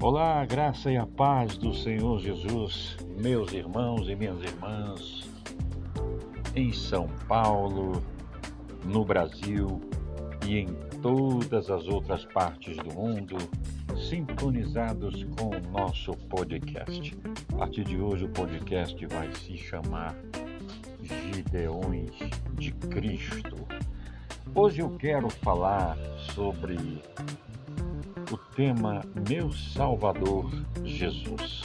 Olá, graça e a paz do Senhor Jesus, meus irmãos e minhas irmãs, em São Paulo, no Brasil e em todas as outras partes do mundo, sintonizados com o nosso podcast. A partir de hoje, o podcast vai se chamar Gideões de Cristo. Hoje eu quero falar sobre o tema Meu Salvador Jesus.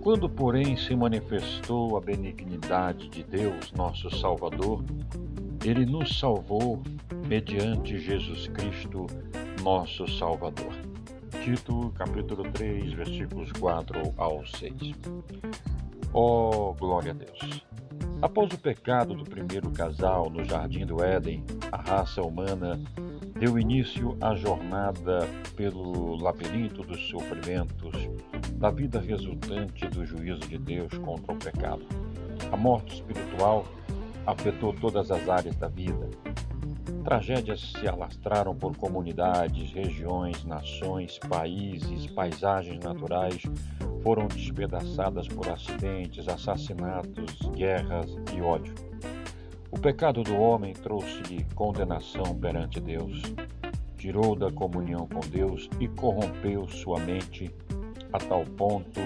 Quando, porém, se manifestou a benignidade de Deus, nosso Salvador, ele nos salvou mediante Jesus Cristo, nosso Salvador. Tito, capítulo 3, versículos 4 ao 6. Oh, glória a Deus! Após o pecado do primeiro casal no jardim do Éden, a raça humana deu início à jornada pelo labirinto dos sofrimentos, da vida resultante do juízo de Deus contra o pecado. A morte espiritual afetou todas as áreas da vida. Tragédias se alastraram por comunidades, regiões, nações, países, paisagens naturais foram despedaçadas por acidentes, assassinatos, guerras e ódio. O pecado do homem trouxe-lhe condenação perante Deus, tirou da comunhão com Deus e corrompeu sua mente a tal ponto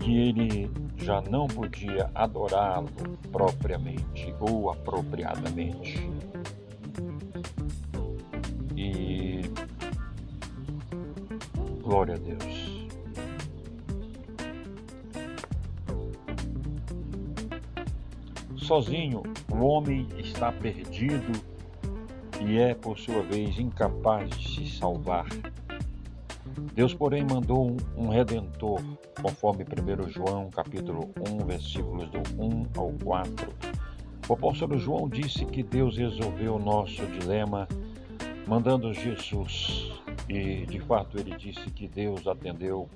que ele já não podia adorá-lo propriamente ou apropriadamente. E glória a Deus. Sozinho, o homem está perdido e é, por sua vez, incapaz de se salvar. Deus, porém, mandou um redentor, conforme 1 João, capítulo 1, versículos do 1 ao 4. O apóstolo João disse que Deus resolveu o nosso dilema mandando Jesus. E, de fato, ele disse que Deus atendeu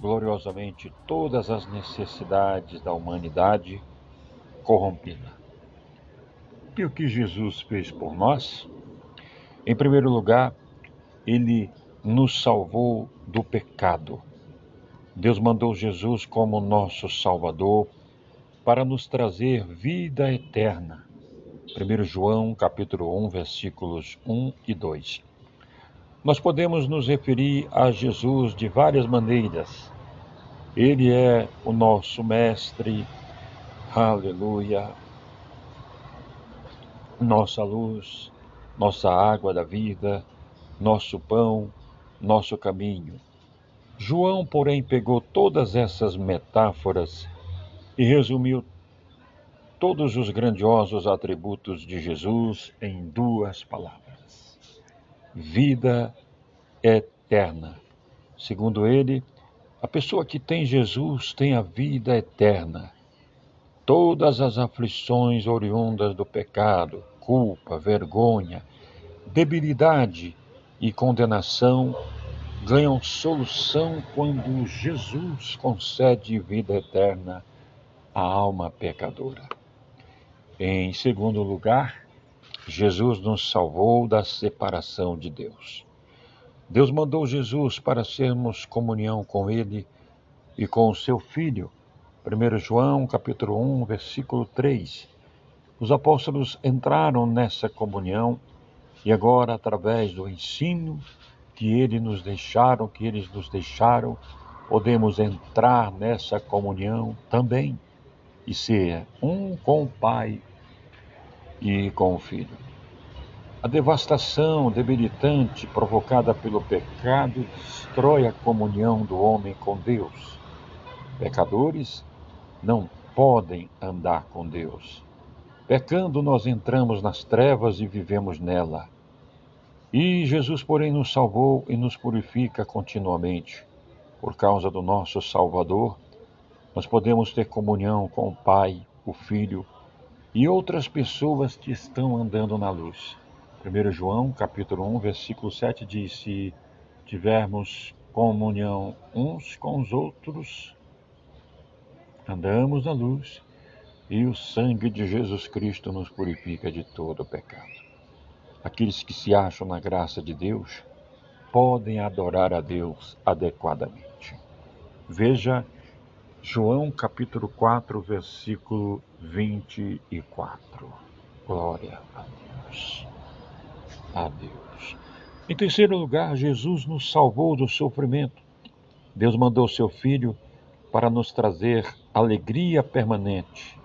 gloriosamente todas as necessidades da humanidade corrompida. E o que Jesus fez por nós? Em primeiro lugar, ele nos salvou do pecado. Deus mandou Jesus como nosso Salvador para nos trazer vida eterna. 1 João capítulo 1, versículos 1 e 2. Nós podemos nos referir a Jesus de várias maneiras. Ele é o nosso mestre, Aleluia. Nossa luz, nossa água da vida, nosso pão, nosso caminho. João, porém, pegou todas essas metáforas e resumiu todos os grandiosos atributos de Jesus em duas palavras: vida eterna. Segundo ele, a pessoa que tem Jesus tem a vida eterna todas as aflições oriundas do pecado, culpa, vergonha, debilidade e condenação ganham solução quando Jesus concede vida eterna à alma pecadora. Em segundo lugar, Jesus nos salvou da separação de Deus. Deus mandou Jesus para sermos comunhão com Ele e com o seu Filho 1 João, capítulo 1, versículo 3. Os apóstolos entraram nessa comunhão e agora, através do ensino que eles nos deixaram, que eles nos deixaram, podemos entrar nessa comunhão também e ser um com o Pai e com o Filho. A devastação debilitante provocada pelo pecado destrói a comunhão do homem com Deus. Pecadores não podem andar com Deus. Pecando, nós entramos nas trevas e vivemos nela. E Jesus, porém, nos salvou e nos purifica continuamente. Por causa do nosso Salvador, nós podemos ter comunhão com o Pai, o Filho e outras pessoas que estão andando na luz. 1 João, capítulo 1, versículo 7 diz: Se tivermos comunhão uns com os outros, andamos na luz e o sangue de Jesus Cristo nos purifica de todo pecado. Aqueles que se acham na graça de Deus podem adorar a Deus adequadamente. Veja João capítulo 4, versículo 24. Glória a Deus. A Deus. Em terceiro lugar, Jesus nos salvou do sofrimento. Deus mandou seu Filho para nos trazer alegria permanente.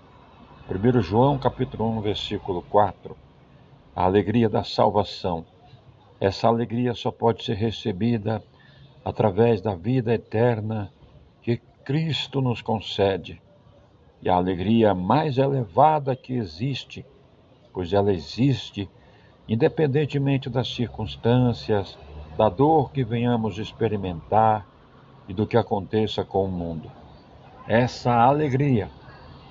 1 João capítulo 1, versículo 4. A alegria da salvação. Essa alegria só pode ser recebida através da vida eterna que Cristo nos concede. E a alegria mais elevada que existe, pois ela existe independentemente das circunstâncias, da dor que venhamos experimentar e do que aconteça com o mundo. Essa alegria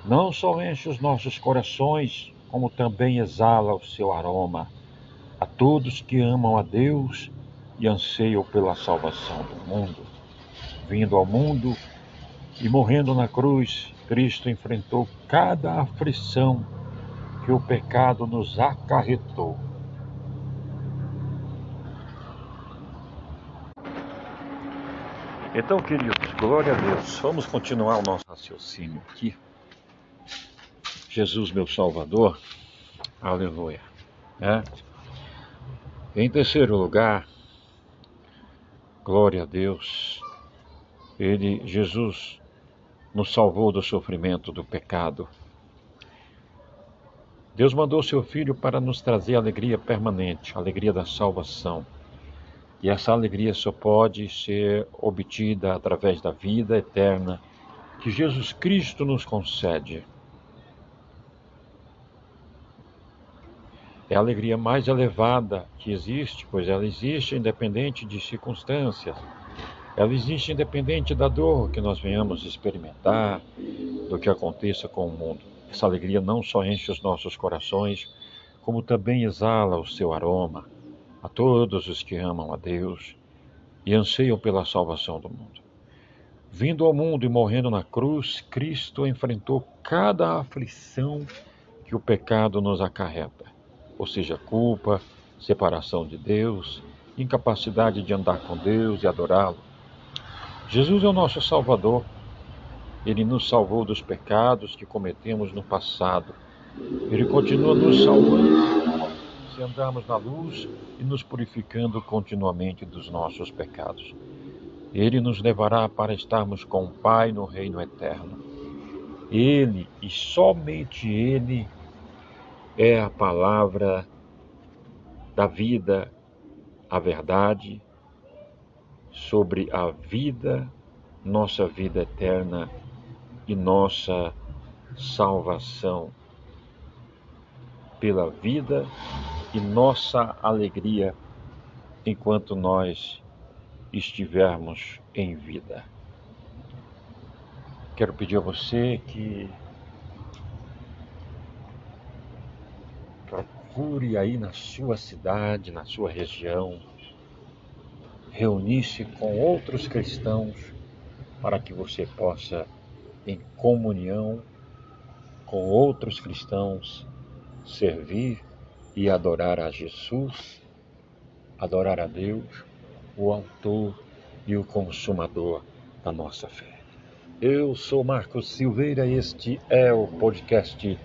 não só enche os nossos corações, como também exala o seu aroma a todos que amam a Deus e anseiam pela salvação do mundo. Vindo ao mundo e morrendo na cruz, Cristo enfrentou cada aflição que o pecado nos acarretou Então, queridos, glória a Deus. Vamos continuar o nosso raciocínio aqui. Jesus, meu Salvador, aleluia. É. Em terceiro lugar, glória a Deus, Ele, Jesus, nos salvou do sofrimento do pecado. Deus mandou seu Filho para nos trazer alegria permanente, alegria da salvação. E essa alegria só pode ser obtida através da vida eterna que Jesus Cristo nos concede. É a alegria mais elevada que existe, pois ela existe independente de circunstâncias. Ela existe independente da dor que nós venhamos experimentar, do que aconteça com o mundo. Essa alegria não só enche os nossos corações, como também exala o seu aroma a todos os que amam a Deus e anseiam pela salvação do mundo. Vindo ao mundo e morrendo na cruz, Cristo enfrentou cada aflição que o pecado nos acarreta, ou seja, culpa, separação de Deus, incapacidade de andar com Deus e adorá-lo. Jesus é o nosso Salvador. Ele nos salvou dos pecados que cometemos no passado. Ele continua nos salvando andarmos na luz e nos purificando continuamente dos nossos pecados. Ele nos levará para estarmos com o Pai no reino eterno. Ele e somente Ele é a palavra da vida, a verdade sobre a vida, nossa vida eterna e nossa salvação pela vida e nossa alegria enquanto nós estivermos em vida. Quero pedir a você que procure aí na sua cidade, na sua região, reunir-se com outros cristãos para que você possa, em comunhão com outros cristãos, servir e adorar a Jesus, adorar a Deus, o Autor e o Consumador da nossa fé. Eu sou Marcos Silveira e este é o podcast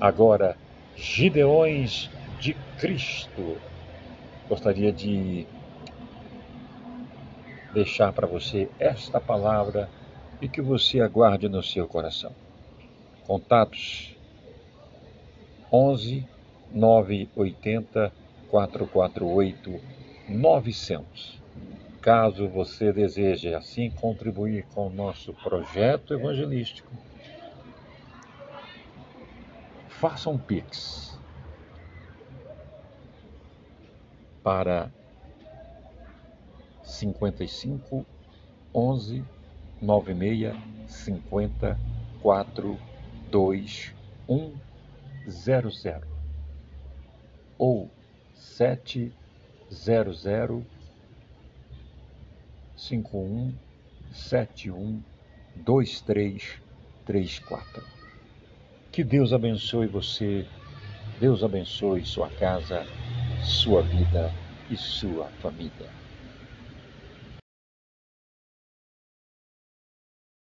Agora Gideões de Cristo. Gostaria de deixar para você esta palavra e que você aguarde no seu coração. Contatos 11 980 448 900. Caso você deseje assim contribuir com o nosso projeto evangelístico, faça um Pix para 55 11 96 50 4 2 1 00 ou sete zero zero cinco um sete um dois três três quatro. Que Deus abençoe você, Deus abençoe sua casa, sua vida e sua família.